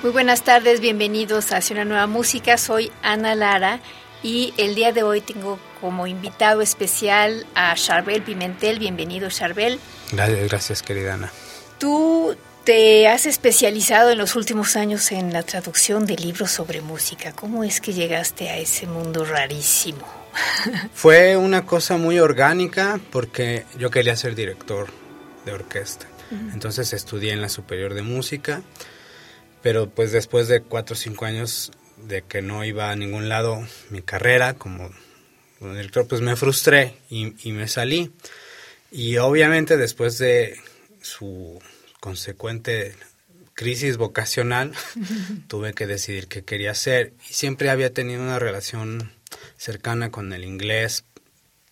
Muy buenas tardes, bienvenidos a una nueva música. Soy Ana Lara y el día de hoy tengo como invitado especial a Charbel Pimentel. Bienvenido, Charbel. Gracias, gracias, querida Ana. Tú te has especializado en los últimos años en la traducción de libros sobre música. ¿Cómo es que llegaste a ese mundo rarísimo? Fue una cosa muy orgánica porque yo quería ser director de orquesta. Entonces estudié en la Superior de Música pero pues después de cuatro o cinco años de que no iba a ningún lado mi carrera como, director, pues me frustré y, y me salí. Y obviamente después de su consecuente crisis vocacional, tuve que decidir qué quería hacer. Y siempre había tenido una relación cercana con el inglés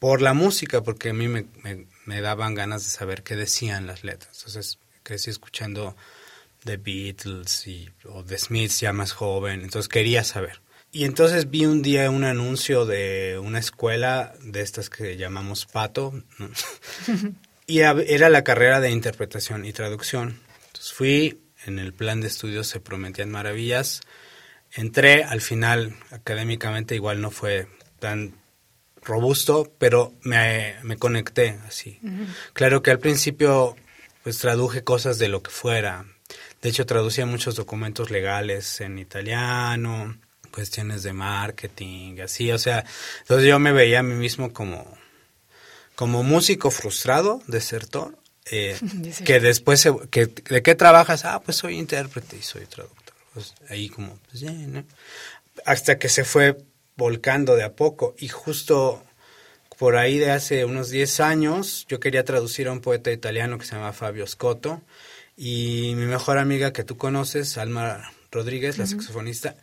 por la música, porque a mí me, me, me daban ganas de saber qué decían las letras. Entonces crecí escuchando The Beatles y, o The Smiths ya más joven, entonces quería saber. Y entonces vi un día un anuncio de una escuela de estas que llamamos Pato, y era la carrera de interpretación y traducción. Entonces fui, en el plan de estudios se prometían maravillas, entré, al final académicamente igual no fue tan robusto, pero me, me conecté así. Claro que al principio pues traduje cosas de lo que fuera, de hecho, traducía muchos documentos legales en italiano, cuestiones de marketing, así, o sea, entonces yo me veía a mí mismo como, como músico frustrado, desertor, eh, que después, que, ¿de qué trabajas? Ah, pues soy intérprete y soy traductor. Pues ahí como, pues ya, ¿no? Hasta que se fue volcando de a poco y justo por ahí de hace unos 10 años yo quería traducir a un poeta italiano que se llama Fabio Scotto y mi mejor amiga que tú conoces, Alma Rodríguez, la saxofonista,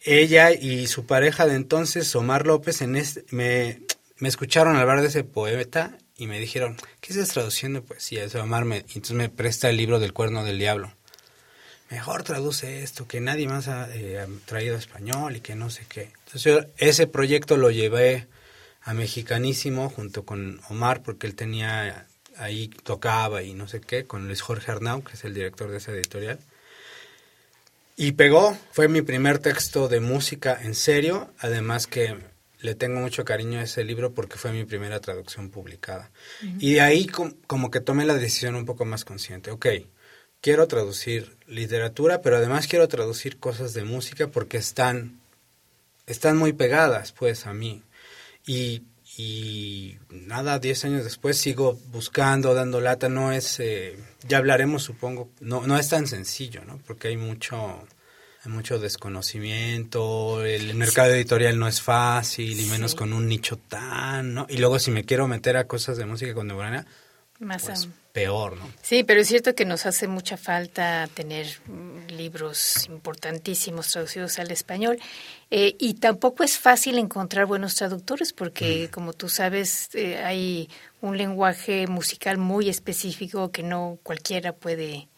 ella y su pareja de entonces, Omar López, en este, me, me escucharon hablar de ese poeta y me dijeron, ¿qué estás traduciendo poesía? Ese Omar me, entonces me presta el libro del cuerno del diablo. Mejor traduce esto, que nadie más ha eh, traído español y que no sé qué. Entonces yo ese proyecto lo llevé a Mexicanísimo junto con Omar porque él tenía ahí tocaba y no sé qué, con Luis Jorge Arnau, que es el director de esa editorial. Y pegó, fue mi primer texto de música en serio, además que le tengo mucho cariño a ese libro porque fue mi primera traducción publicada. Y de ahí como que tomé la decisión un poco más consciente. Ok, quiero traducir literatura, pero además quiero traducir cosas de música porque están, están muy pegadas pues a mí. Y y nada, diez años después sigo buscando, dando lata, no es, eh, ya hablaremos supongo, no, no es tan sencillo, ¿no? Porque hay mucho, hay mucho desconocimiento, el mercado editorial no es fácil y menos con un nicho tan, ¿no? Y luego si me quiero meter a cosas de música contemporánea, más pues, peor, ¿no? Sí, pero es cierto que nos hace mucha falta tener mm, libros importantísimos traducidos al español eh, y tampoco es fácil encontrar buenos traductores porque, mm. como tú sabes, eh, hay un lenguaje musical muy específico que no cualquiera puede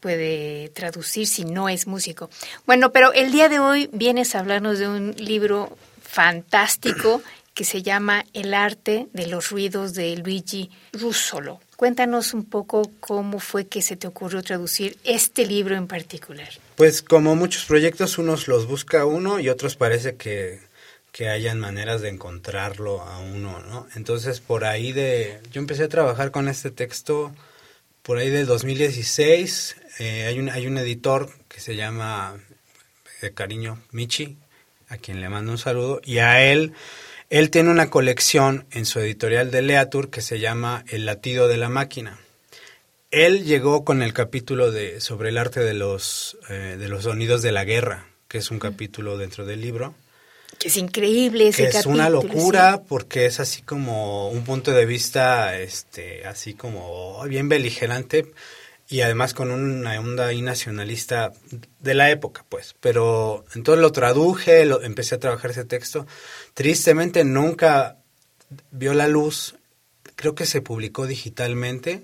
puede traducir si no es músico. Bueno, pero el día de hoy vienes a hablarnos de un libro fantástico que se llama El arte de los ruidos de Luigi Russolo. Cuéntanos un poco cómo fue que se te ocurrió traducir este libro en particular. Pues como muchos proyectos, unos los busca uno y otros parece que, que hayan maneras de encontrarlo a uno, ¿no? Entonces por ahí de... Yo empecé a trabajar con este texto por ahí del 2016, eh, hay, un, hay un editor que se llama, de cariño, Michi, a quien le mando un saludo, y a él, él tiene una colección en su editorial de Leatur que se llama El latido de la máquina. Él llegó con el capítulo de, sobre el arte de los, eh, de los sonidos de la guerra, que es un capítulo dentro del libro. Que es increíble ese que es una locura porque es así como un punto de vista, este, así como bien beligerante y además con una onda ahí nacionalista de la época, pues. Pero entonces lo traduje, lo, empecé a trabajar ese texto. Tristemente nunca vio la luz, creo que se publicó digitalmente.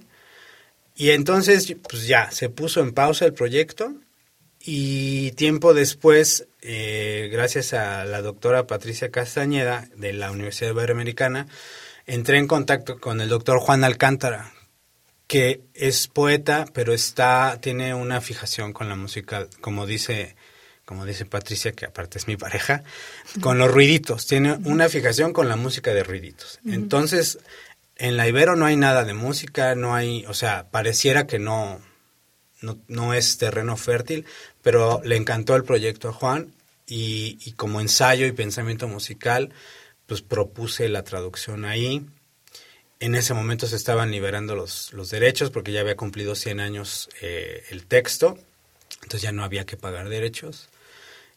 Y entonces, pues ya, se puso en pausa el proyecto y tiempo después, eh, gracias a la doctora Patricia Castañeda de la Universidad Iberoamericana, entré en contacto con el doctor Juan Alcántara, que es poeta, pero está, tiene una fijación con la música, como dice, como dice Patricia, que aparte es mi pareja, con los ruiditos, tiene una fijación con la música de ruiditos. Entonces, en la Ibero no hay nada de música, no hay, o sea, pareciera que no, no, no es terreno fértil, pero le encantó el proyecto a Juan y, y, como ensayo y pensamiento musical, pues propuse la traducción ahí. En ese momento se estaban liberando los, los derechos porque ya había cumplido 100 años eh, el texto, entonces ya no había que pagar derechos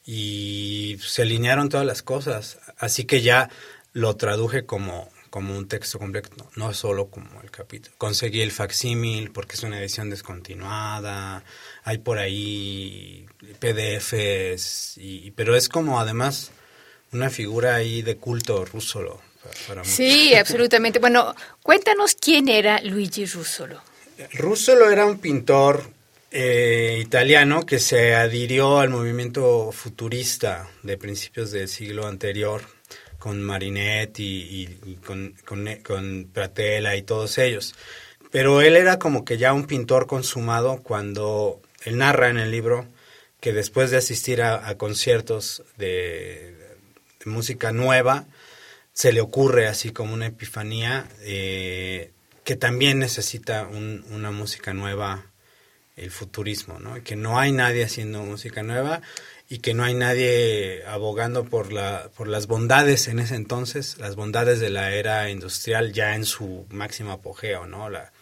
y se alinearon todas las cosas, así que ya lo traduje como, como un texto completo, no solo como el capítulo. Conseguí el facsímil porque es una edición descontinuada, hay por ahí PDFs, y, pero es como además una figura ahí de culto ruso. Para, sí, absolutamente. Bueno, cuéntanos quién era Luigi Russolo. Russolo era un pintor eh, italiano que se adhirió al movimiento futurista de principios del siglo anterior con Marinetti y, con, con, Pratella y todos ellos. Pero él era como que ya un pintor consumado cuando él narra en el libro que después de asistir a, conciertos de, música nueva, se le ocurre así como una epifanía eh, que también necesita una música nueva, el futurismo, ¿no? Que no hay nadie haciendo música nueva y que no hay nadie abogando por, la, por las bondades en ese entonces, las bondades de la era industrial ya en su máximo apogeo, ¿no? La,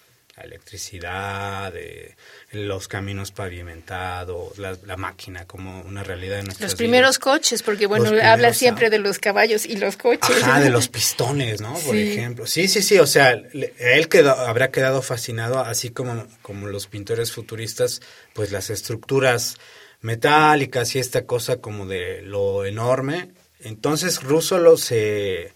electricidad, de, los caminos pavimentados, la, máquina como una realidad en Los primeros coches, porque bueno, habla siempre de los caballos y los coches. Ah, de los pistones, ¿no? Por ejemplo. Sí, sí, sí, o sea, él quedó, habrá quedado fascinado, así como, como los pintores futuristas, pues las estructuras metálicas y esta cosa como de lo enorme. Entonces Russolo se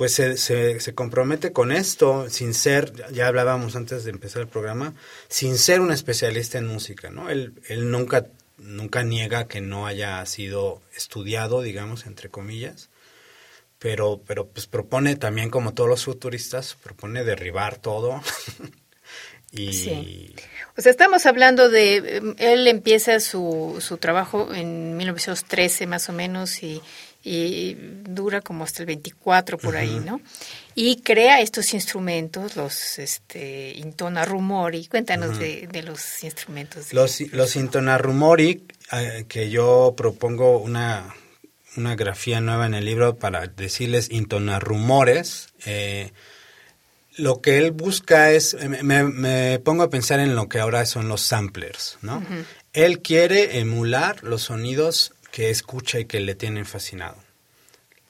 pues se, se, compromete con esto sin ser, ya hablábamos antes de empezar el programa, sin ser un especialista en música, ¿no? Él, él nunca, nunca niega que no haya sido estudiado, digamos, entre comillas, pero, pero pues propone también, como todos los futuristas, propone derribar todo y... O sea, estamos hablando de, em, él empieza su, su trabajo en 1913 más o menos y, dura como hasta el 24 por ahí, ¿no? Y crea estos instrumentos, los este, intona rumori. Cuéntanos de, los instrumentos. Los, los intona rumori, eh, que yo propongo una, una grafía nueva en el libro para decirles intona rumores. Eh, lo que él busca es, me, pongo a pensar en lo que ahora son los samplers, ¿no? Él quiere emular los sonidos que escucha y que le tienen fascinado,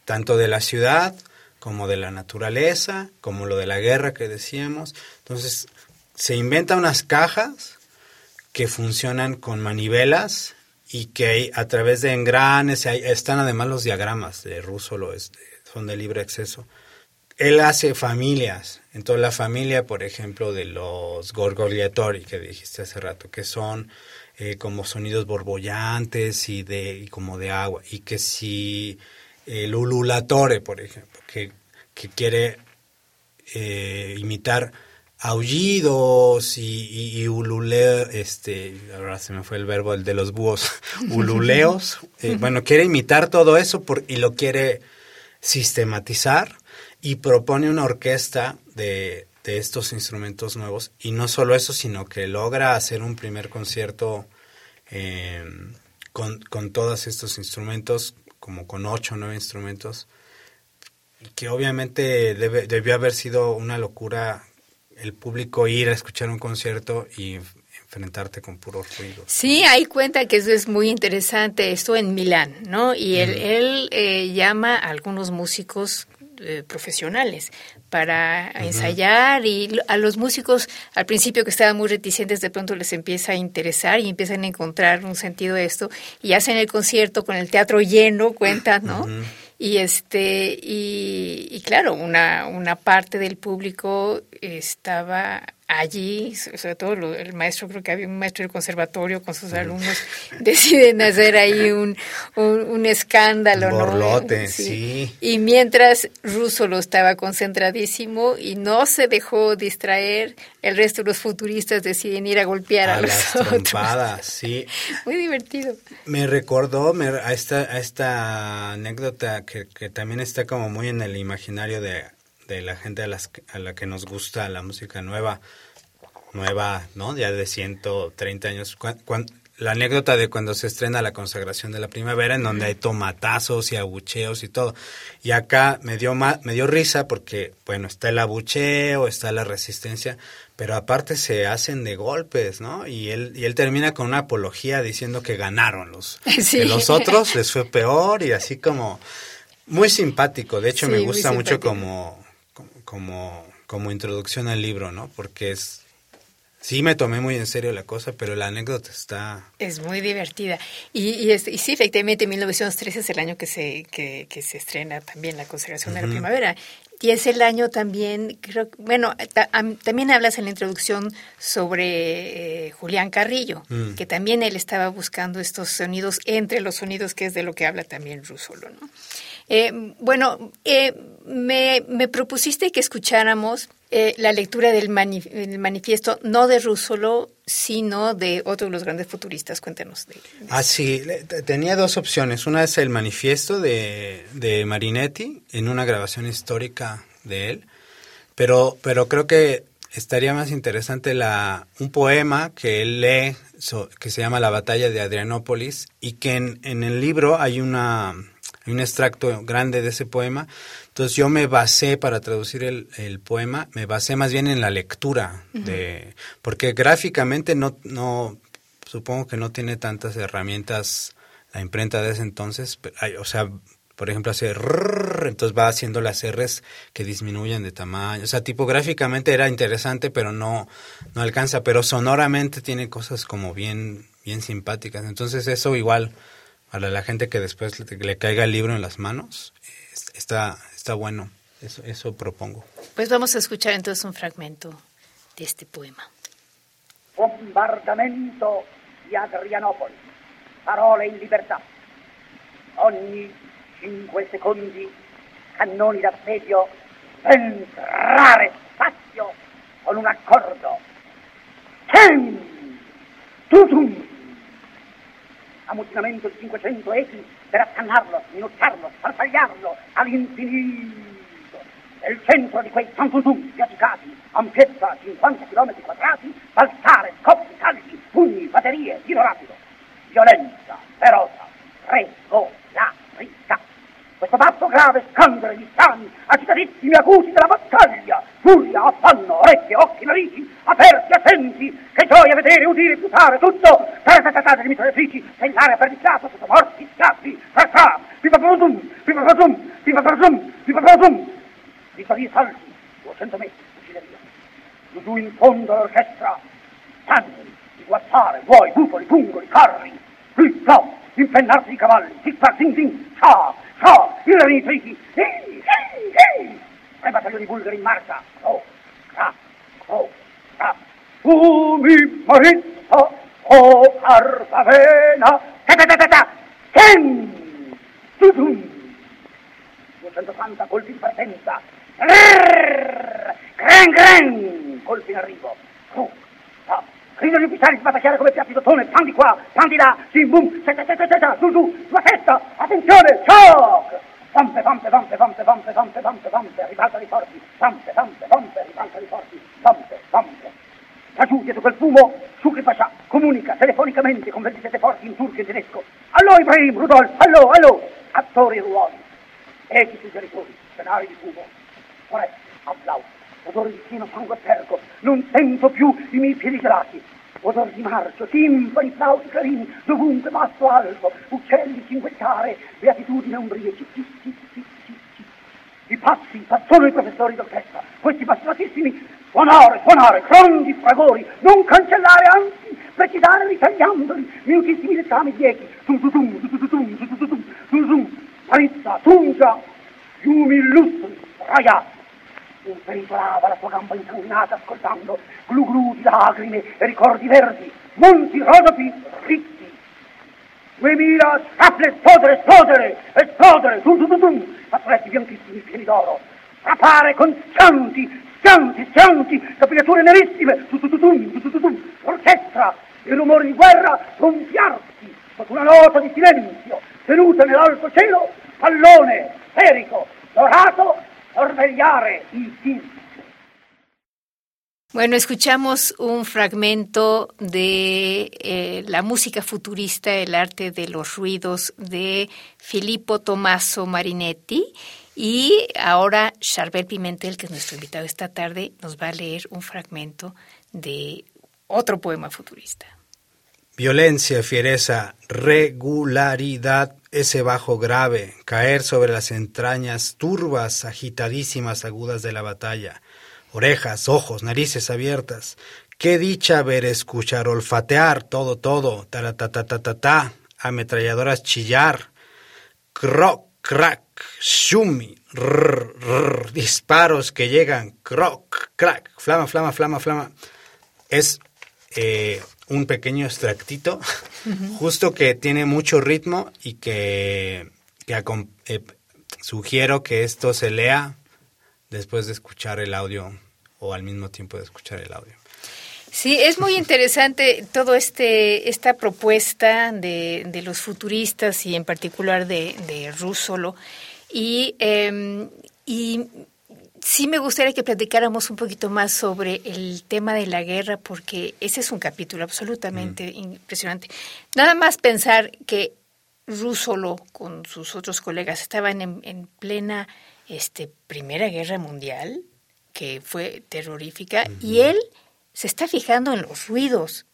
tanto de la ciudad como de la naturaleza, como lo de la guerra que decíamos. Entonces, se inventa unas cajas que funcionan con manivelas y que a través de engranes, están además los diagramas de Russo, son de libre acceso él hace familias. Entonces la familia, por ejemplo, de los gorgoliatori que dijiste hace rato, que son eh, como sonidos borbollantes y de como de agua, y que si el ululatore, por ejemplo, que, que quiere eh, imitar aullidos y, y, este, ahora se me fue el verbo, el de los búhos, ululeos, eh, bueno, quiere imitar todo eso por, y lo quiere sistematizar y propone una orquesta de, de estos instrumentos nuevos. Y no solo eso, sino que logra hacer un primer concierto eh, con, con todos estos instrumentos, como con ocho o nueve instrumentos, que obviamente debe, debió haber sido una locura el público ir a escuchar un concierto y enfrentarte con puro ruido. Sí, hay cuenta que eso es muy interesante, esto en Milán, ¿no? Y él, él eh, llama a algunos músicos eh, profesionales para ensayar y a los músicos al principio que estaban muy reticentes de pronto les empieza a interesar y empiezan a encontrar un sentido de esto y hacen el concierto con el teatro lleno, cuentan, ¿no? Y este y, y claro, una, una parte del público estaba allí, sobre todo el maestro, creo que había un maestro del conservatorio con sus alumnos, deciden hacer ahí un, un, escándalo. Un borlote, sí. Y mientras Russo lo estaba concentradísimo y no se dejó distraer, el resto de los futuristas deciden ir a golpear a, a los las sí. Muy divertido. Me recordó a, esta, a esta anécdota que, que también está como muy en el imaginario de de la gente a, las, a la que nos gusta la música nueva, nueva, ¿no? Ya de 130 años. la anécdota de cuando se estrena la consagración de la primavera, en donde hay tomatazos y abucheos y todo. Y acá me dio, me dio risa porque, bueno, está el abucheo, está la resistencia, pero aparte se hacen de golpes, ¿no? Y él, y él termina con una apología diciendo que ganaron los, que los otros les fue peor y así como muy simpático. De hecho, me gusta mucho como como, como introducción al libro, ¿no? Porque es, Sí, me tomé muy en serio la cosa, pero la anécdota está... Es muy divertida. Y, y, y sí, efectivamente, 1913 es el año que se, que, que se estrena también la consagración de la primavera. Y es el año también, creo, bueno, también hablas en la introducción sobre eh, Julián Carrillo, mm. que también él estaba buscando estos sonidos entre los sonidos, que es de lo que habla también Rusolo, ¿no? Eh, bueno, eh, me, propusiste que escucháramos eh, la lectura del manifiesto, no de Russolo, sino de otro de los grandes futuristas. Cuéntanos. De, ah, sí, tenía dos opciones. Una es el manifiesto de, de Marinetti, en una grabación histórica de él, pero, pero creo que estaría más interesante la, un poema que él lee, que se llama La batalla de Adrianópolis, y que en el libro hay una un extracto grande de ese poema. Entonces yo me basé para traducir el, el poema, me basé más bien en la lectura, de, porque gráficamente no, no, supongo que no tiene tantas herramientas la imprenta de ese entonces, o sea, por ejemplo, hace entonces va haciendo las R's que disminuyen de tamaño. O sea, tipográficamente era interesante, pero no, no alcanza. Pero sonoramente tiene cosas como bien, bien simpáticas. Entonces eso igual para la gente que después le, caiga el libro en las manos, está, está bueno. Eso, eso propongo. Pues vamos a escuchar entonces un fragmento de este poema. Bombardamento di Adrianopoli. Parole in libertà. Ogni cinque secondi cannoni d'assedio entrare spazio con un accordo. Ten! Tutum! Ammutinamento di 500 echi per accannarlo, minacciarlo, farfagliarlo all'infinito. Nel centro di quei tantutum piaticati, ampiezza 50 km quadrati, balzare, scoppi, calci, pugni, batterie, tiro rapido. Violenza, ferocia, regolarità. Questo basso grave scandere di sani, agitatissimi acuti della battaglia, furia, affanno, orecchie, occhi, narici, aperti, attenti, che gioia vedere, udire, fiutare, tutto, taratatata di mitragliatrici, sellare per distrato sotto morti, schiaffi, fracà, pipaprodum, pipaprodum, pipaprodum, pipaprodum, di salire salti, 200 metri, fucileria, giù in fondo all'orchestra, tanti, di guazzare, buoi, bufoli, pungoli, carri, qui, flop, impennarsi i cavalli, tic-tac, ding-ding, ciao, ciao, i ranitrici, sì, sì, sì, tre battaglioni bulgari in marcia, oh, ra, oh, ra, tu mi maritto, oh, arpavena, ta ta ta ta ta, ten, tutum, 280 colpi di partenza, grrr, gren gren, colpi in arrivo, oh, Gridano gli ufficiali sbatacchiare come piatti d'ottone, pan di qua, pan di là, sim bum, giù giù, sulla testa, attenzione, shock! Vampe, vampe, vampe, vampe, vampe, vampe, vampe, vampe, ribalta di forti, vampe, vampe, vampe, ribalta di forti, vampe, vampe. Laggiù, dietro quel fumo, Sucri Pascià comunica telefonicamente con 27 forti in turco e tedesco. Allò Ibrahim, Rudolf, allò, allò, attori e ruoli, echi suggeritori, scenari di fumo, foreste, applausi, odore di fino sangue e perco, non sento più i miei piedi gelati, odore di marcio, timpani, flauti, clarini, dovunque basso alto, uccelli cinguettare, beatitudine umbriaci, ci, ci, ci, ci, ci. I pazzi, pazzoni i professori d'orchestra, questi bastonatissimi, suonare, suonare, grandi fragori, non cancellare, anzi, precisare ritagliandoli, minutissimi dettami biechi, tum tum tum, tum tum tum, tum tum tum, tum tum, Marizza, Tungia, fiumi illustri, ragazzi. Pericolava la sua gamba insanguinata ascoltando glu glu di lacrime e ricordi verdi, monti rodopi ritti. Duemila scaple esplodere, esplodere, esplodere, tum tum tum tum, attrezzi bianchissimi pieni d'oro, strapare con schianti, schianti, schianti, capigliature nerissime, tum tum, tum tum tum, orchestra, i rumori di guerra gonfiarsi sotto una nota di silenzio, tenuta nell'alto cielo, pallone, sferico, dorato, sorvegliare il film. Bueno, escuchamos un fragmento de eh, la música futurista, el arte de los ruidos de Filippo Tommaso Marinetti. Y ahora Charbel Pimentel, que es nuestro invitado esta tarde, nos va a leer un fragmento de otro poema futurista. Violencia, fiereza, regularidad, ese bajo grave, caer sobre las entrañas turbas, agitadísimas, agudas de la batalla, orejas, ojos, narices abiertas. Qué dicha ver, escuchar, olfatear, todo, todo, ta ametralladoras chillar, croc, crack, shumi, rrr, disparos que llegan, croc, crack, flama, flama, flama, flama. Es eh, un pequeño extractito, justo que tiene mucho ritmo y que, que eh, sugiero que esto se lea después de escuchar el audio o al mismo tiempo de escuchar el audio. Sí, es muy interesante todo este esta propuesta de, de los futuristas y en particular de, de Russolo y, eh, y sí me gustaría que platicáramos un poquito más sobre el tema de la guerra, porque ese es un capítulo absolutamente mm. impresionante. Nada más pensar que Russolo con sus otros colegas estaban en, en, plena este, Primera Guerra Mundial, que fue terrorífica, y él se está fijando en los ruidos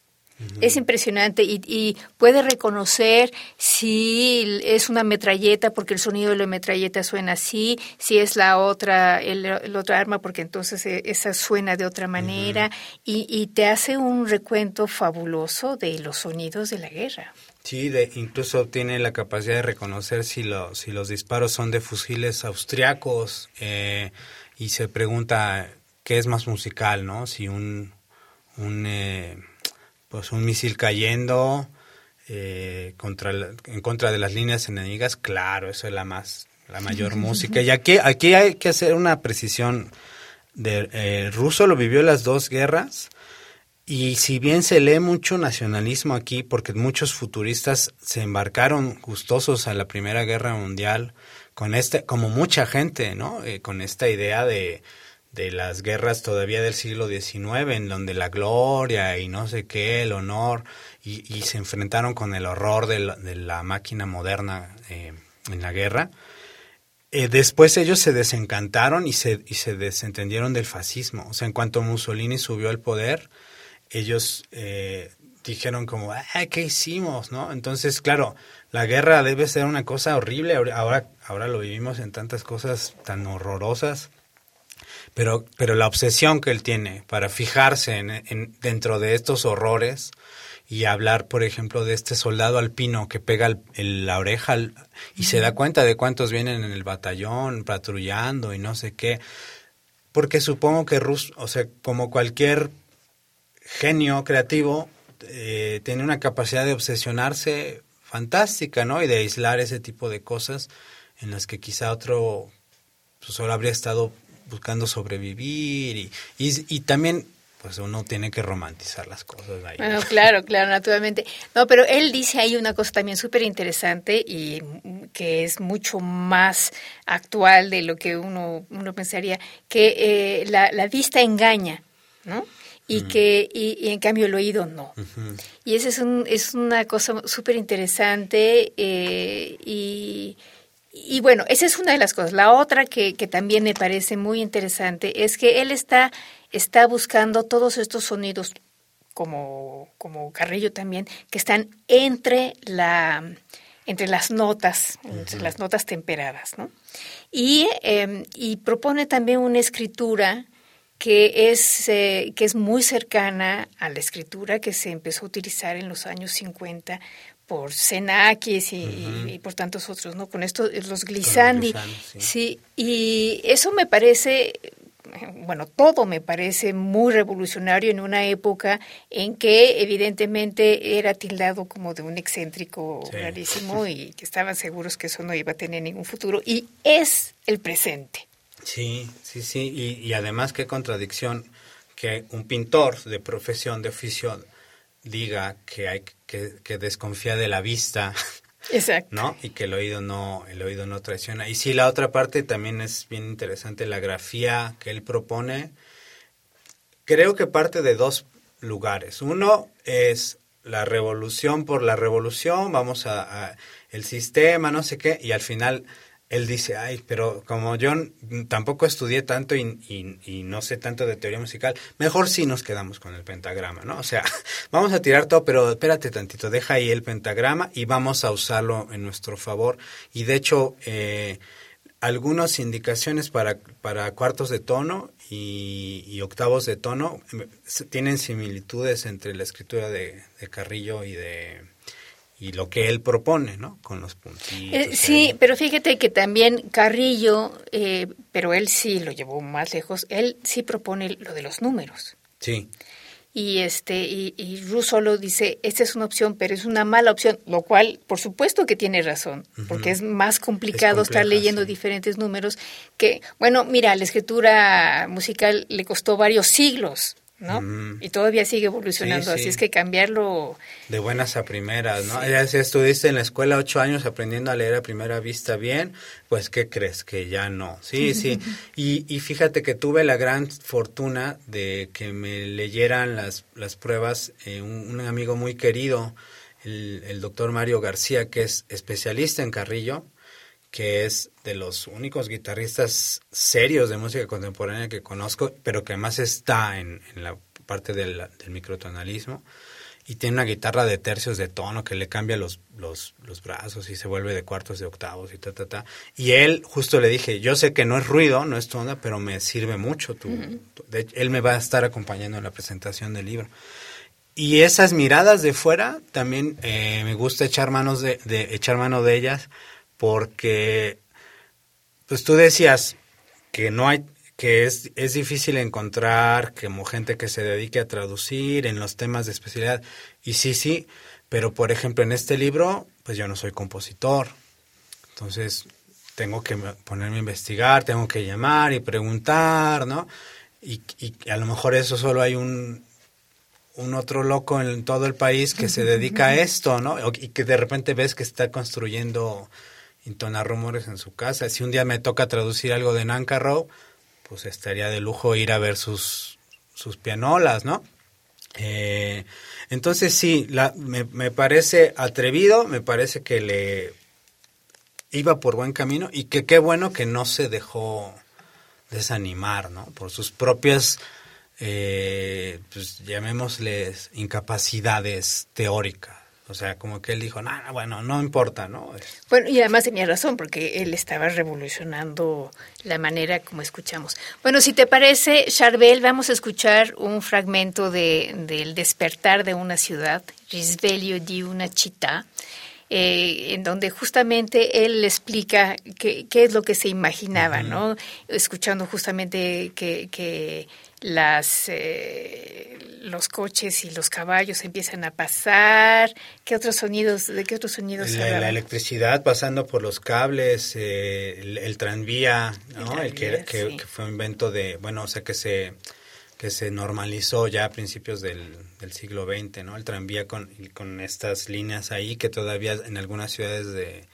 es impresionante y, y, puede reconocer si es una metralleta porque el sonido de la metralleta suena así, si es la otra, el, el otra arma porque entonces e, esa suena de otra manera uh -huh. y, y, te hace un recuento fabuloso de los sonidos de la guerra. Sí, de, incluso tiene la capacidad de reconocer si, lo, si los disparos son de fusiles austriacos eh, y se pregunta qué es más musical, ¿no? Si un, un eh, pues un misil cayendo eh, contra la, en contra de las líneas enemigas, claro, eso es la más la mayor música. Y aquí aquí hay que hacer una precisión. De, eh, el ruso lo vivió las dos guerras y si bien se lee mucho nacionalismo aquí, porque muchos futuristas se embarcaron gustosos a la Primera Guerra Mundial con este, como mucha gente, ¿no? Eh, con esta idea de de las guerras todavía del siglo XIX, en donde la gloria y no sé qué, el honor, y, se enfrentaron con el horror de la, máquina moderna eh, en la guerra. Eh, después ellos se desencantaron y se, y se desentendieron del fascismo. O sea, en cuanto Mussolini subió al poder, ellos eh, dijeron como, ah, ¿qué hicimos? ¿no? Entonces, claro, la guerra debe ser una cosa horrible. Ahora, ahora lo vivimos en tantas cosas tan horrorosas pero, pero la obsesión que él tiene para fijarse en, en, dentro de estos horrores y hablar, por ejemplo, de este soldado alpino que pega el, el, la oreja al, y se da cuenta de cuántos vienen en el batallón patrullando y no sé qué, porque supongo que Rus, o sea, como cualquier genio creativo, eh, tiene una capacidad de obsesionarse fantástica, ¿no? Y de aislar ese tipo de cosas en las que quizá otro pues, solo habría estado buscando sobrevivir y, y, y, también pues uno tiene que romantizar las cosas ahí. Bueno, claro, claro, naturalmente. No, pero él dice ahí una cosa también súper interesante y que es mucho más actual de lo que uno, uno pensaría, que eh, la, la, vista engaña, ¿no? Y que y, en cambio el oído no. Y esa es, un, es una cosa súper interesante eh, y, y bueno, esa es una de las cosas. La otra que, que también me parece muy interesante es que él está, está buscando todos estos sonidos como, como Carrillo también, que están entre la entre las notas, entre las notas temperadas, ¿no? Y, em, y propone también una escritura que es, eh, que es muy cercana a la escritura que se empezó a utilizar en los años 50 por Xenakis y, por tantos otros, ¿no? Con esto, los glissandi. sí. y eso me parece bueno, todo me parece muy revolucionario en una época en que evidentemente era tildado como de un excéntrico rarísimo y que estaban seguros que eso no iba a tener ningún futuro. Y es el presente. Sí, sí, sí. Y, y además qué contradicción que un pintor de profesión, de oficio, diga que hay que, que desconfía de la vista Exacto. ¿No? Y que el oído no, el oído no traiciona. Y sí, la otra parte también es bien interesante, la grafía que él propone. Creo que parte de dos lugares. Uno es la revolución por la revolución, vamos a, a el sistema, no sé qué, y al final él dice, ay, pero como yo tampoco estudié tanto y, no sé tanto de teoría musical, mejor sí nos quedamos con el pentagrama, ¿no? O sea, vamos a tirar todo, pero espérate tantito, deja ahí el pentagrama y vamos a usarlo en nuestro favor. Y de hecho, eh, algunas indicaciones para, para cuartos de tono y, y, octavos de tono eh, tienen similitudes entre la escritura de Carrillo y de y lo que él propone, ¿no? Con los puntitos. Eh, sí, pero fíjate que también Carrillo, eh, pero él sí lo llevó más lejos, él sí propone lo de los números. Sí. Y este y, y lo dice, esta es una opción, pero es una mala opción, lo cual, por supuesto que tiene razón, porque es más complicado estar leyendo diferentes números que, bueno, mira, la escritura musical le costó varios siglos ¿no? Y todavía sigue evolucionando, así es que cambiarlo... De buenas a primeras, ¿no? Ya si estuviste en la escuela ocho años aprendiendo a leer a primera vista bien, pues ¿qué crees? Que ya no. Sí, sí. Y, y fíjate que tuve la gran fortuna de que me leyeran las, las pruebas eh, un, amigo muy querido, el, el doctor Mario García, que es especialista en Carrillo, que es de los únicos guitarristas serios de música contemporánea que conozco, pero que además está en, la parte del, microtonalismo y tiene una guitarra de tercios de tono que le cambia los, los, los, brazos y se vuelve de cuartos de octavos y ta, ta, ta. Y él, justo le dije, yo sé que no es ruido, no es tu onda, pero me sirve mucho. Tu, él me va a estar acompañando en la presentación del libro. Y esas miradas de fuera, también eh, me gusta echar, manos de, de, echar mano de ellas porque pues tú decías que no hay que es, es difícil encontrar como gente que se dedique a traducir en los temas de especialidad. Y sí sí pero por ejemplo en este libro pues yo no soy compositor. Entonces tengo que ponerme a investigar tengo que llamar y preguntar no y, y a lo mejor eso solo hay un un otro loco en todo el país que se dedica a esto, ¿no? Y que de repente ves que está construyendo entonar rumores en su casa. Si un día me toca traducir algo de Nancarrow, pues estaría de lujo ir a ver sus, sus pianolas, ¿no? Eh, entonces sí, la, me, me, parece atrevido, me parece que le iba por buen camino y que qué bueno que no se dejó desanimar, ¿no? Por sus propias, eh, pues llamémosles incapacidades teóricas. O sea, como que él dijo, no, bueno, no importa, ¿no? Bueno, y además tenía razón, porque él estaba revolucionando la manera como escuchamos. Bueno, si te parece, Charbel, vamos a escuchar un fragmento de, del despertar de una ciudad, Risveglio di una città, eh, en donde justamente él explica qué, qué es lo que se imaginaba, ¿no? Escuchando justamente que, que las eh, los coches y los caballos empiezan a pasar qué otros sonidos de qué otros sonidos la, la electricidad pasando por los cables eh, el, tranvía no el, que, que, fue un invento de bueno o sea que se que se normalizó ya a principios del, del siglo XX no el tranvía con con estas líneas ahí que todavía en algunas ciudades de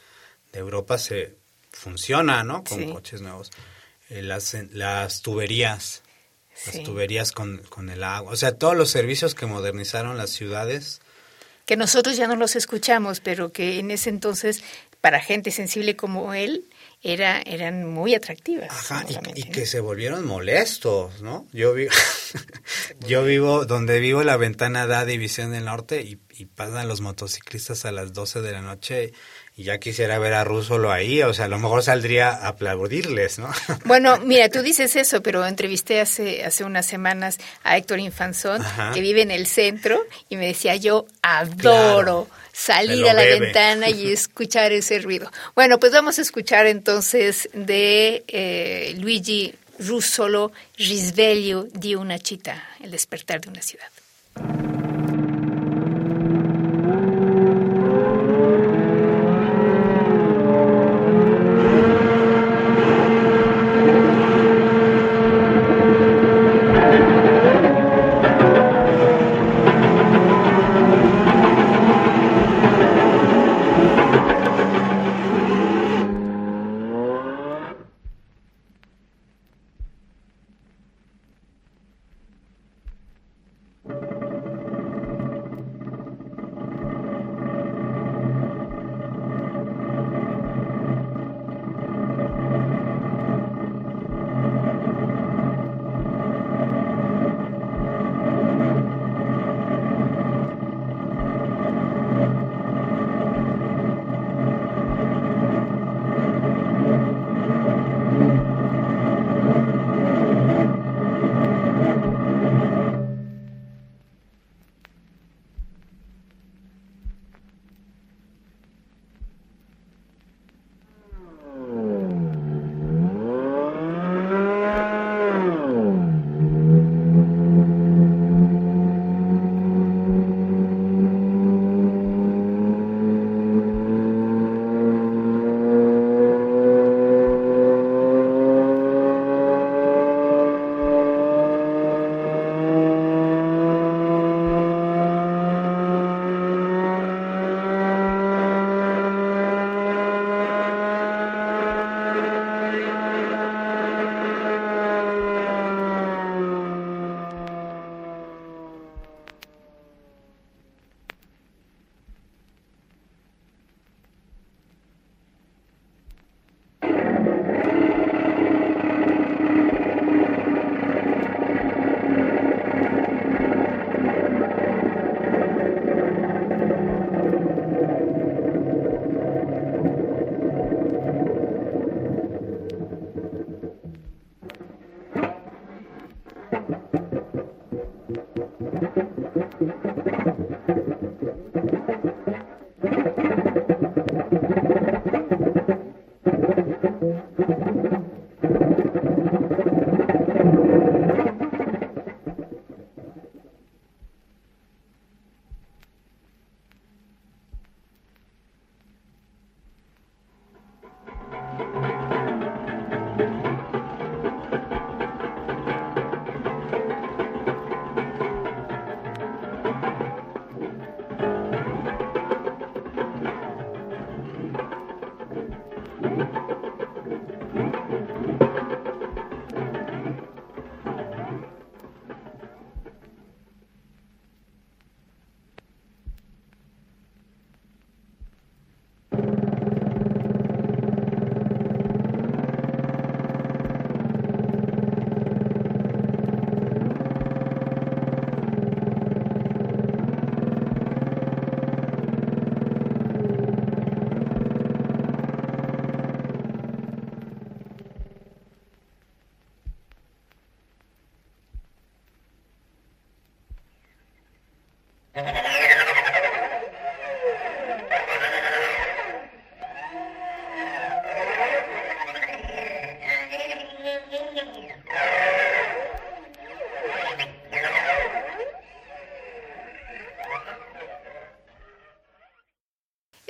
de Europa se funciona, ¿no? Con coches nuevos. Eh, las, las tuberías, las tuberías con, con el agua, o sea, todos los servicios que modernizaron las ciudades. Que nosotros ya no los escuchamos, pero que en ese entonces, para gente sensible como él, era, eran muy atractivas. Ajá, y, que se volvieron molestos, ¿no? Yo, vivo yo vivo, donde vivo, la ventana da División del Norte y, y, pasan los motociclistas a las 12 de la noche y ya quisiera ver a Rúsolo ahí, o sea, a lo mejor saldría a aplaudirles, ¿no? Bueno, mira, tú dices eso, pero entrevisté hace, hace unas semanas a Héctor Infanzón, que vive en el centro, y me decía, yo adoro salir a la ventana y escuchar ese ruido. Bueno, pues vamos a escuchar entonces de eh, Luigi Russolo, Risveglio di una città, el despertar de una ciudad.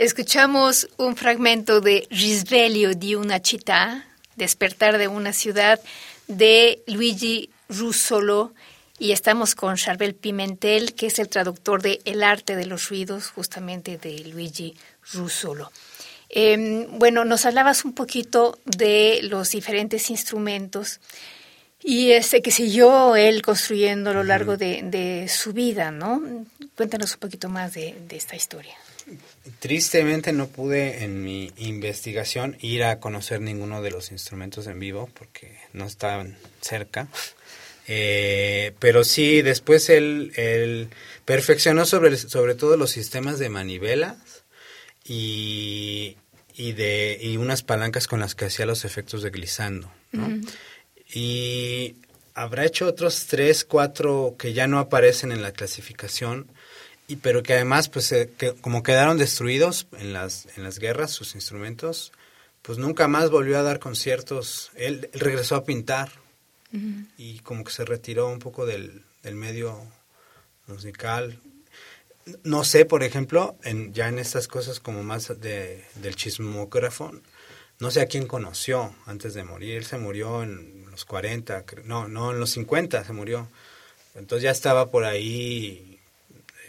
Escuchamos un fragmento de Risveglio di una città, Despertar de una ciudad, de Luigi Russolo, y estamos con Charbel Pimentel, que es el traductor de El arte de los ruidos, justamente de Luigi Russolo. Em, bueno, nos hablabas un poquito de los diferentes instrumentos y este que siguió él construyendo a lo largo de, su vida, ¿no? Cuéntanos un poquito más de, esta historia. Tristemente no pude en mi investigación ir a conocer ninguno de los instrumentos en vivo porque no estaban cerca. Eh, pero sí, después él, él perfeccionó sobre, sobre todo los sistemas de manivelas y, y, de, y unas palancas con las que hacía los efectos de glissando. ¿no? y habrá hecho otros tres, cuatro que ya no aparecen en la clasificación, y pero que además, pues, eh, que, como quedaron destruidos en las, en las guerras, sus instrumentos, pues nunca más volvió a dar conciertos. Él, regresó a pintar y como que se retiró un poco del, del medio musical. No sé, por ejemplo, en, ya en estas cosas como más de, del chismógrafo, no sé a quién conoció antes de morir. Él se murió en los 40, no, no, en los 50 se murió. Entonces ya estaba por ahí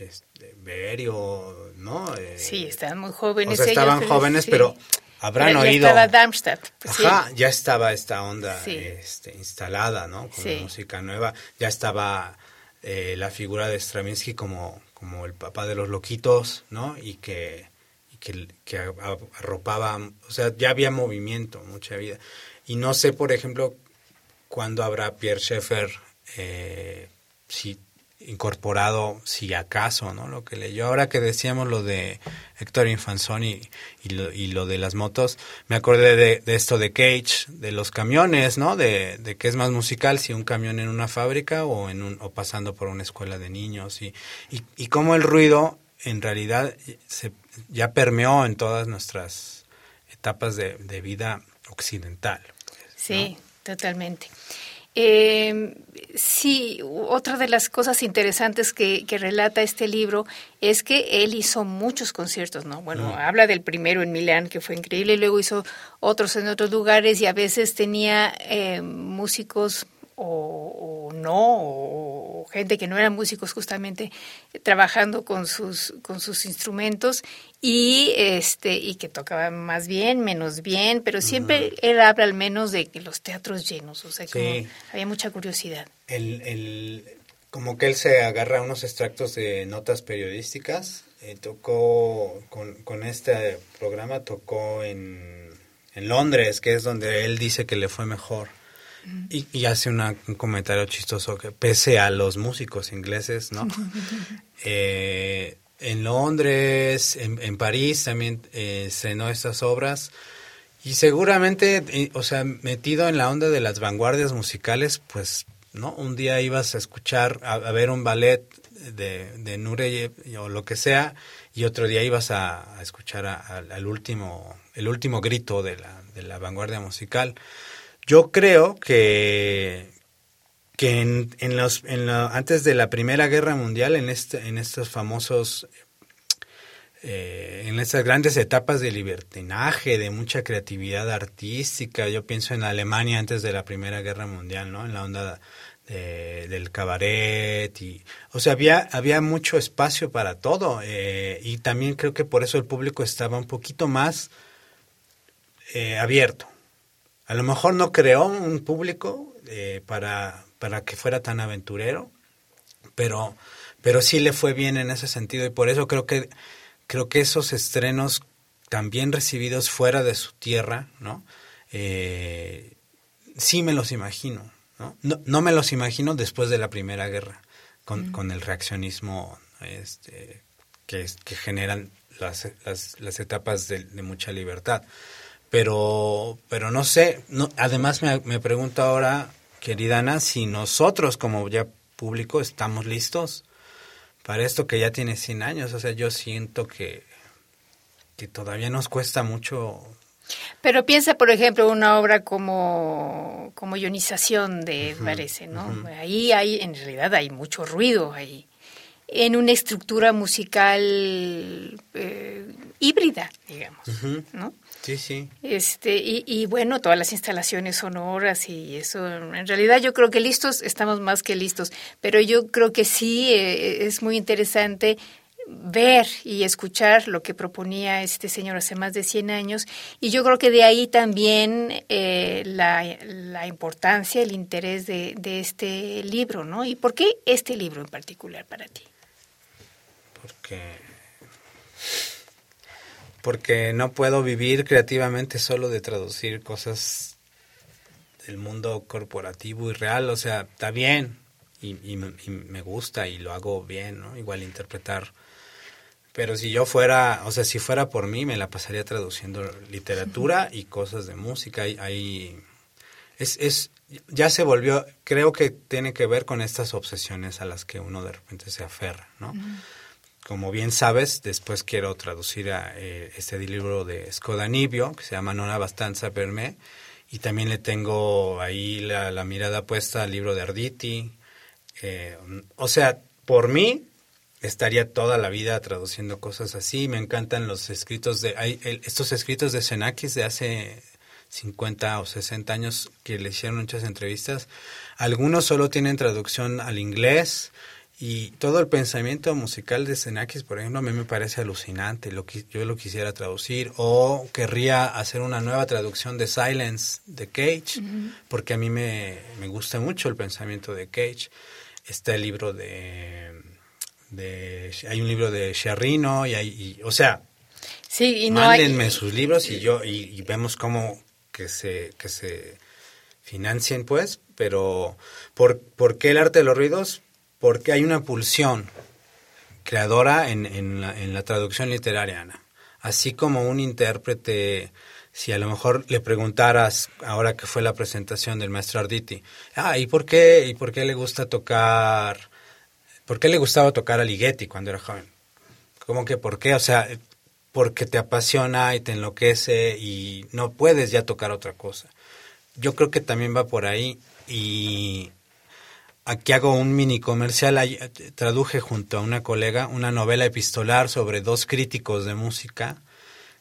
este, Berio, ¿no? Eh, sí, estaban muy jóvenes. O sea, estaban jóvenes, pero habrán ya, oído. estaba Darmstadt. Ajá, ya estaba esta onda este, instalada, ¿no? Con música nueva. Ya estaba eh, la figura de Stravinsky como, como el papá de los loquitos, ¿no? Y que, y que, que arropaba, o sea, ya había movimiento, mucha vida. Y no sé, por ejemplo, cuándo habrá Pierre Schaeffer eh, si incorporado, si acaso, ¿no? Lo que leyó. Ahora que decíamos lo de Héctor Infanzoni y, lo, y lo de las motos, me acordé de, esto de Cage, de los camiones, ¿no? De, de que es más musical si un camión en una fábrica o, en un, o pasando por una escuela de niños. Y, y, y cómo el ruido en realidad se, ya permeó en todas nuestras etapas de, de vida occidental. Sí, totalmente. Eh, sí, otra de las cosas interesantes que, relata este libro es que él hizo muchos conciertos, ¿no? Bueno, habla del primero en Milán, que fue increíble, y luego hizo otros en otros lugares y a veces tenía eh, músicos o, no, o, gente que no eran músicos justamente trabajando con sus, con sus instrumentos y, este, y que tocaban más bien, menos bien, pero siempre él habla al menos de los teatros llenos, o sea, que había mucha curiosidad. El, el, como que él se agarra unos extractos de notas periodísticas, eh, tocó con, con este programa, tocó en, en Londres, que es donde él dice que le fue mejor y, hace un comentario chistoso que pese a los músicos ingleses, ¿no? Eh, en Londres, en, París también eh, cenó estas obras y seguramente, o sea, metido en la onda de las vanguardias musicales, pues, ¿no? Un día ibas a escuchar, a, ver un ballet de, de Nureyev o lo que sea y otro día ibas a, escuchar al último, el último grito de la, de la vanguardia musical. Yo creo que, que en, en los, en antes de la Primera Guerra Mundial, en, este, en estos famosos, eh, en estas grandes etapas de libertinaje, de mucha creatividad artística, yo pienso en Alemania antes de la Primera Guerra Mundial, ¿no? En la onda del cabaret y o sea había había mucho espacio para todo eh, y también creo que por eso el público estaba un poquito más eh, abierto a lo mejor no creó un público eh, para, para que fuera tan aventurero, pero, pero sí le fue bien en ese sentido y por eso creo que, creo que esos estrenos también recibidos fuera de su tierra, ¿no? Eh, sí me los imagino, ¿no? ¿no? me los imagino después de la Primera Guerra, con, con el reaccionismo este, que, que generan las, las, las etapas de, de mucha libertad pero, pero no sé, no, además me, me pregunto ahora, querida Ana, si nosotros como ya público estamos listos para esto que ya tiene 100 años. O sea, yo siento que, que todavía nos cuesta mucho. Pero piensa, por ejemplo, una obra como, como Ionización de parece, ¿no? Ahí hay, en realidad hay mucho ruido ahí, en una estructura musical eh, híbrida, digamos, ¿no? Sí, sí. Este, y, y, bueno, todas las instalaciones sonoras y eso, en realidad yo creo que listos, estamos más que listos, pero yo creo que sí eh, es muy interesante ver y escuchar lo que proponía este señor hace más de 100 años y yo creo que de ahí también eh, la, la, importancia, el interés de, de, este libro, ¿no? ¿Y por qué este libro en particular para ti? Porque porque no puedo vivir creativamente solo de traducir cosas del mundo corporativo y real, o sea, está bien y, y, y me gusta y lo hago bien, ¿no? Igual interpretar pero si yo fuera, o sea, si fuera por mí, me la pasaría traduciendo literatura y cosas de música. Hay, es, es, ya se volvió, creo que tiene que ver con estas obsesiones a las que uno de repente se aferra, ¿no? Como bien sabes, después quiero traducir a, eh, este libro de Skodanibio, que se llama Nona Bastanza per me, y también le tengo ahí la, mirada puesta al libro de Arditi. Eh, o sea, por mí, estaría toda la vida traduciendo cosas así. Me encantan los escritos de hay, estos escritos de Xenakis de hace 50 o 60 años que le hicieron muchas entrevistas. Algunos solo tienen traducción al inglés y todo el pensamiento musical de Xenakis, por ejemplo, a mí me parece alucinante. Lo que yo lo quisiera traducir o querría hacer una nueva traducción de Silence de Cage, uh -huh. porque a mí me, me gusta mucho el pensamiento de Cage. Está el libro de de hay un libro de Sherrino y hay y, o sea sí y no mándenme hay... sus libros y yo y, y, vemos cómo que se que se financien pues pero por por qué el arte de los ruidos porque hay una pulsión creadora en, la traducción literaria Ana. así como un intérprete si a lo mejor le preguntaras ahora que fue la presentación del maestro Arditi ah y por qué y por qué le gusta tocar ¿Por qué le gustaba tocar a Ligeti cuando era joven? ¿Cómo que por qué? O sea, porque te apasiona y te enloquece y no puedes ya tocar otra cosa. Yo creo que también va por ahí y aquí hago un mini comercial. Traduje junto a una colega una novela epistolar sobre dos críticos de música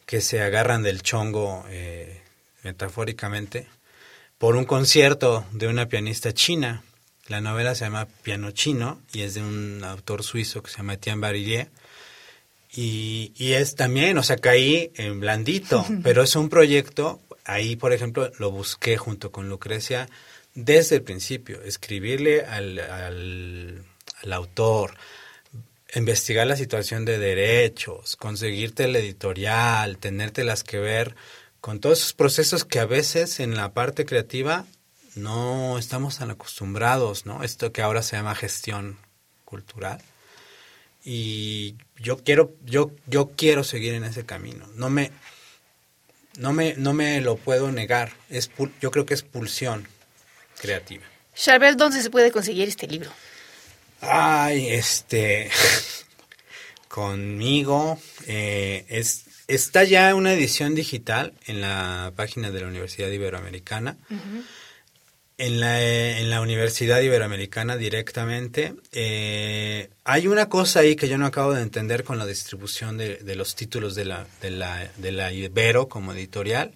que se agarran del chongo eh, metafóricamente por un concierto de una pianista china la novela se llama Piano Chino y es de un autor suizo que se llama Etienne Barillier. Y, y es también, o sea, caí en blandito, pero es un proyecto, ahí por ejemplo lo busqué junto con Lucrecia desde el principio, escribirle al, al, autor, investigar la situación de derechos, conseguirte el editorial, tenértelas que ver con todos esos procesos que a veces en la parte creativa no estamos tan acostumbrados, ¿no? Esto que ahora se llama gestión cultural. Y yo quiero, yo, yo quiero seguir en ese camino. No me, no me, no me lo puedo negar. Es, yo creo que es pulsión creativa. Charbel, ¿dónde se puede conseguir este libro? Ay, este, conmigo, eh, es, está ya una edición digital en la página de la Universidad Iberoamericana. Uh -huh en la, en la Universidad Iberoamericana directamente. Eh, hay una cosa ahí que yo no acabo de entender con la distribución de, de los títulos de la, de, la, de la Ibero como editorial,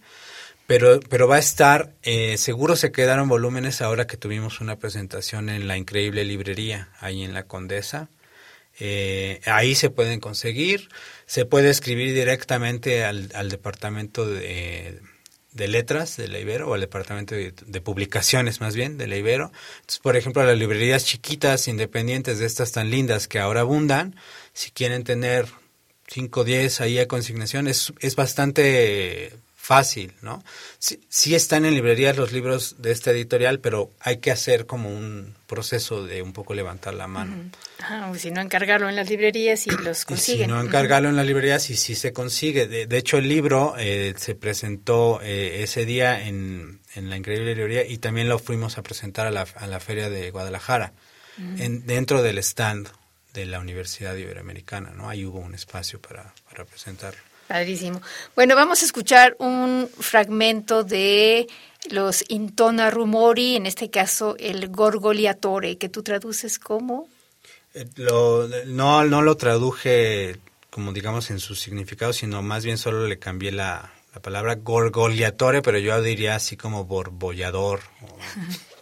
pero, pero va a estar, eh, seguro se quedaron volúmenes ahora que tuvimos una presentación en la increíble librería, ahí en la Condesa. Eh, ahí se pueden conseguir, se puede escribir directamente al, al departamento de de letras de la Ibero o al departamento de, de, publicaciones más bien de la Ibero. Entonces, por ejemplo, las librerías chiquitas, independientes de estas tan lindas que ahora abundan, si quieren tener 5 o 10 ahí a consignación, es, es bastante fácil, ¿no? Sí, sí, están en librerías los libros de esta editorial, pero hay que hacer como un proceso de un poco levantar la mano. Uh -huh. ah, si no encargarlo en las librerías y los consiguen. Si no encargarlo uh -huh. en las librerías y si se consigue. De, de hecho, el libro eh, se presentó eh, ese día en, en, la increíble librería y también lo fuimos a presentar a la, a la feria de Guadalajara, uh -huh. en, dentro del stand de la Universidad Iberoamericana, ¿no? Ahí hubo un espacio para, para presentarlo. Padrísimo. Bueno, vamos a escuchar un fragmento de los Intona Rumori, en este caso el Gorgoliatore, que tú traduces como... Eh, lo, no, no lo traduje como digamos en su significado, sino más bien solo le cambié la, la palabra gorgoliatore, pero yo diría así como borbollador. O...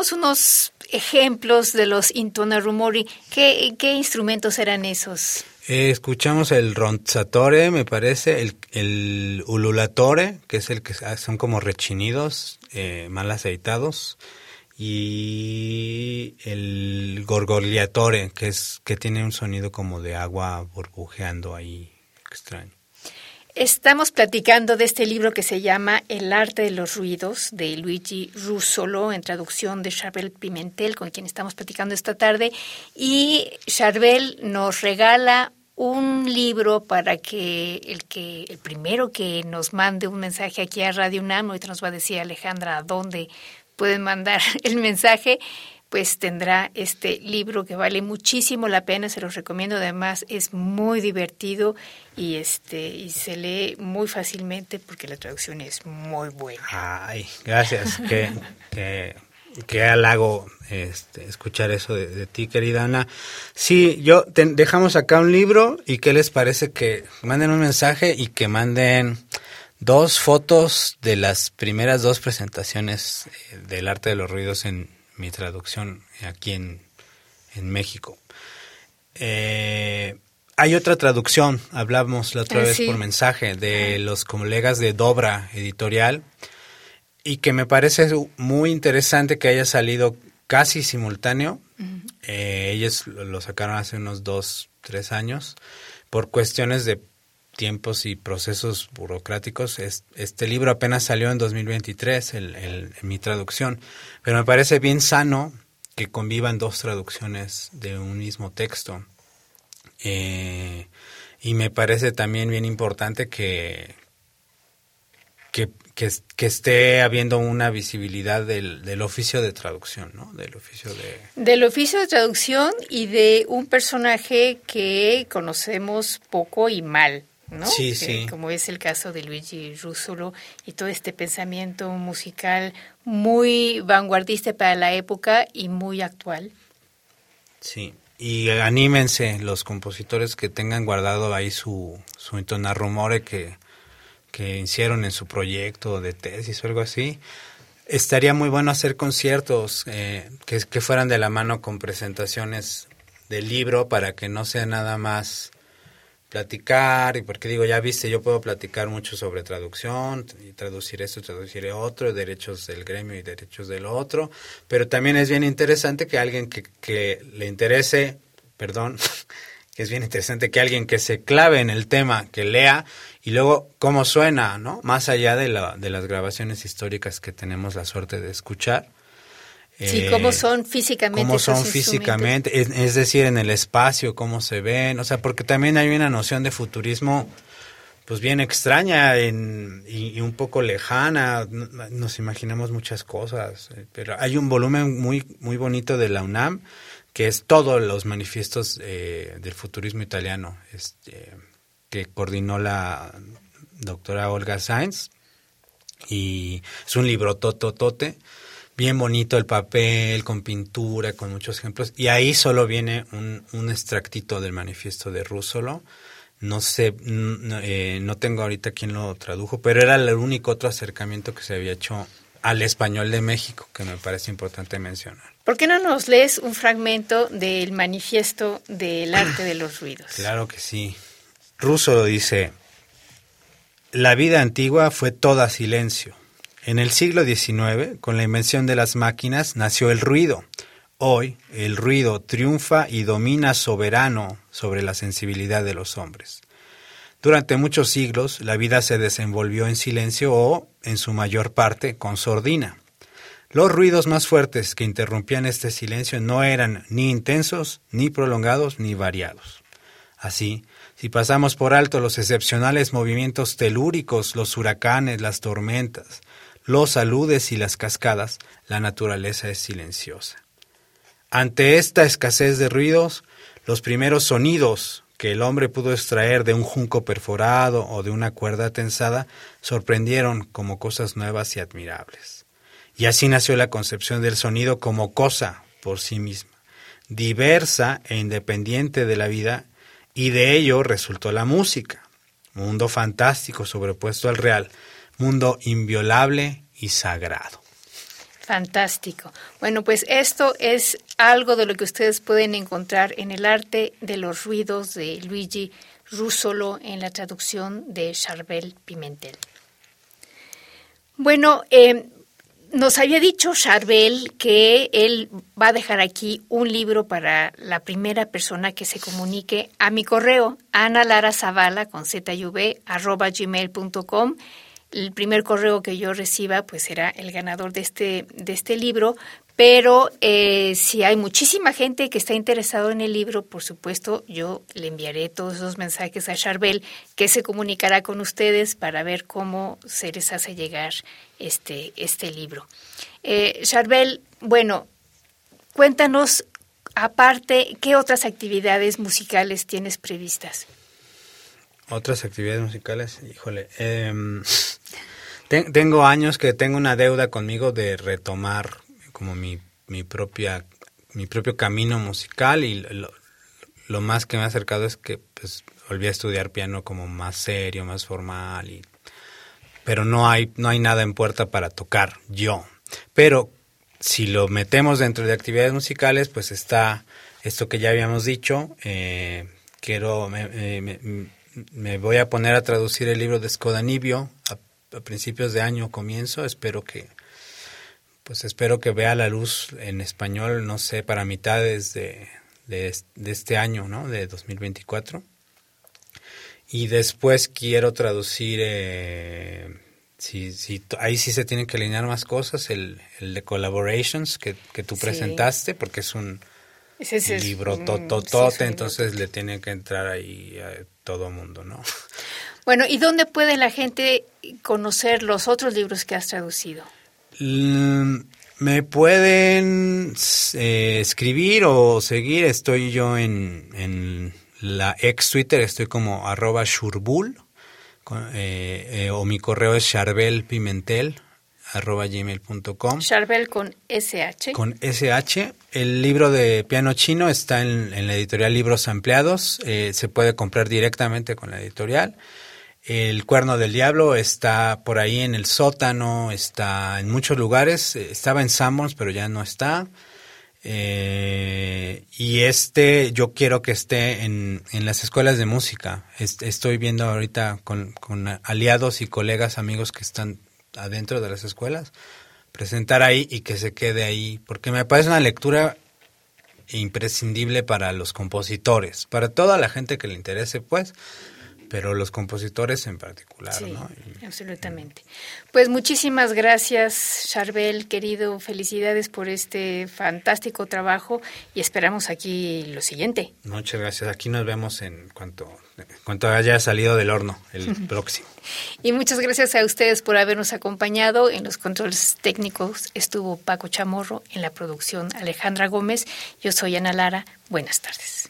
Escuchamos unos ejemplos de los intonarumori. ¿Qué, qué instrumentos eran esos? Eh, escuchamos el ronzatore, me parece, el, ululatore, que es el que son como rechinidos, eh, mal aceitados, y el gorgogliatore, que es que tiene un sonido como de agua burbujeando ahí, extraño. Estamos platicando de este libro que se llama El arte de los ruidos de Luigi Russolo en traducción de Charbel Pimentel con quien estamos platicando esta tarde. Y Charbel nos regala un libro para que el que el primero que nos mande un mensaje aquí a Radio UNAM, ahorita nos va a decir Alejandra a dónde pueden mandar el mensaje, pues tendrá este libro que vale muchísimo la pena, se los recomiendo, además es muy divertido y este y se lee muy fácilmente porque la traducción es muy buena. Ay, gracias, qué, qué, halago este, escuchar eso de, ti, querida Ana. Sí, yo dejamos acá un libro y qué les parece que manden un mensaje y que manden dos fotos de las primeras dos presentaciones eh, del arte de los ruidos en mi traducción aquí en, México. Eh, hay otra traducción, hablamos la otra ah, vez por mensaje, de los colegas de Dobra Editorial, y que me parece muy interesante que haya salido casi simultáneo. Eh, ellos lo sacaron hace unos dos, tres años, por cuestiones de tiempos y procesos burocráticos. Este libro apenas salió en 2023, el, el, mi traducción, pero me parece bien sano que convivan dos traducciones de un mismo texto. Eh, y me parece también bien importante que, que, esté habiendo una visibilidad del, del, oficio de traducción, ¿no? Del oficio de... Del oficio de traducción y de un personaje que conocemos poco y mal. ¿No? Sí, sí. Como es el caso de Luigi Russolo y todo este pensamiento musical muy vanguardista para la época y muy actual. Sí, y anímense los compositores que tengan guardado ahí su, su rumore que, que hicieron en su proyecto de tesis o algo así. Estaría muy bueno hacer conciertos eh, que, que fueran de la mano con presentaciones del libro para que no sea nada más platicar, y porque digo, ya viste, yo puedo platicar mucho sobre traducción, y traducir esto, traducir otro, derechos del gremio y derechos del otro, pero también es bien interesante que alguien que, que le interese, perdón, que es bien interesante que alguien que se clave en el tema, que lea, y luego cómo suena, ¿no? Más allá de, la, de las grabaciones históricas que tenemos la suerte de escuchar, Sí, cómo eh, son físicamente. Cómo son físicamente, es, decir, en el espacio, cómo se ven, o sea, porque también hay una noción de futurismo pues bien extraña y, un poco lejana, nos imaginamos muchas cosas, eh, pero hay un volumen muy, muy bonito de la UNAM que es todos los manifiestos eh, del futurismo italiano, este, que coordinó la doctora Olga Sainz, y es un libro tototote bien bonito el papel, con pintura, con muchos ejemplos. Y ahí solo viene un, un extractito del manifiesto de Russolo. No sé, eh, no tengo ahorita quién lo tradujo, pero era el único otro acercamiento que se había hecho al español de México, que me parece importante mencionar. ¿Por qué no nos lees un fragmento del manifiesto del arte de los ruidos? Claro que sí. Russo dice, la vida antigua fue toda silencio. En el siglo XIX, con la invención de las máquinas, nació el ruido. Hoy el ruido triunfa y domina soberano sobre la sensibilidad de los hombres. Durante muchos siglos la vida se desenvolvió en silencio o, en su mayor parte, con sordina. Los ruidos más fuertes que interrumpían este silencio no eran ni intensos, ni prolongados, ni variados. Así, si pasamos por alto los excepcionales movimientos telúricos, los huracanes, las tormentas, los aludes y las cascadas, la naturaleza es silenciosa. Ante esta escasez de ruidos, los primeros sonidos que el hombre pudo extraer de un junco perforado o de una cuerda tensada sorprendieron como cosas nuevas y admirables. Y así nació la concepción del sonido como cosa por sí misma, diversa e independiente de la vida, y de ello resultó la música, mundo fantástico sobrepuesto al real, mundo inviolable y sagrado. Fantástico. Bueno, pues esto es algo de lo que ustedes pueden encontrar en el arte de los ruidos de Luigi Russolo en la traducción de Charbel Pimentel. Bueno, eh, nos había dicho Charbel que él va a dejar aquí un libro para la primera persona que se comunique a mi correo, Ana Lara Zavala con zuv, arroba gmail.com el primer correo que yo reciba pues será el ganador de este, de este libro, pero eh, si hay muchísima gente que está interesado en el libro, por supuesto, yo le enviaré todos esos mensajes a Charbel, que se comunicará con ustedes para ver cómo se les hace llegar este, este libro. Eh, Charbel, bueno, cuéntanos, aparte, ¿qué otras actividades musicales tienes previstas? Otras actividades musicales, híjole. Eh, tengo años que tengo una deuda conmigo de retomar como mi, mi propia mi propio camino musical y lo, más que me ha acercado es que pues volví a estudiar piano como más serio, más formal y pero no hay no hay nada en puerta para tocar yo. Pero si lo metemos dentro de actividades musicales, pues está esto que ya habíamos dicho. Eh, quiero me, me voy a poner a traducir el libro de Skodanibio a, a, principios de año comienzo, espero que pues espero que vea la luz en español, no sé, para mitades de, de, de este año, ¿no? De 2024. Y después quiero traducir, eh, si, si, ahí sí se tienen que alinear más cosas, el, el de Collaborations que, que tú sí. presentaste, porque es un, ese, libro tototote, entonces le tiene que entrar ahí a todo mundo, ¿no? Bueno, ¿y dónde puede la gente conocer los otros libros que has traducido? Mm, me pueden eh, escribir o seguir, estoy yo en, en, la ex Twitter, estoy como arroba shurbul, eh, eh, o mi correo es charbelpimentel arroba gmail.com. Charbel con SH. Con SH. El libro de piano chino está en, en la editorial Libros Ampliados. Eh, se puede comprar directamente con la editorial. El Cuerno del Diablo está por ahí en el sótano, está en muchos lugares. Estaba en Sammons, pero ya no está. Eh, y este yo quiero que esté en, en las escuelas de música. Est estoy viendo ahorita con, con aliados y colegas, amigos que están adentro de las escuelas, presentar ahí y que se quede ahí, porque me parece una lectura imprescindible para los compositores, para toda la gente que le interese, pues, pero los compositores en particular. Sí, ¿no? Y, absolutamente. Pues muchísimas gracias, Charbel, querido. Felicidades por este fantástico trabajo y esperamos aquí lo siguiente. Muchas gracias. Aquí nos vemos en cuanto, en cuanto haya salido del horno el próximo. Y muchas gracias a ustedes por habernos acompañado. En los controles técnicos estuvo Paco Chamorro, en la producción Alejandra Gómez. Yo soy Ana Lara. Buenas tardes.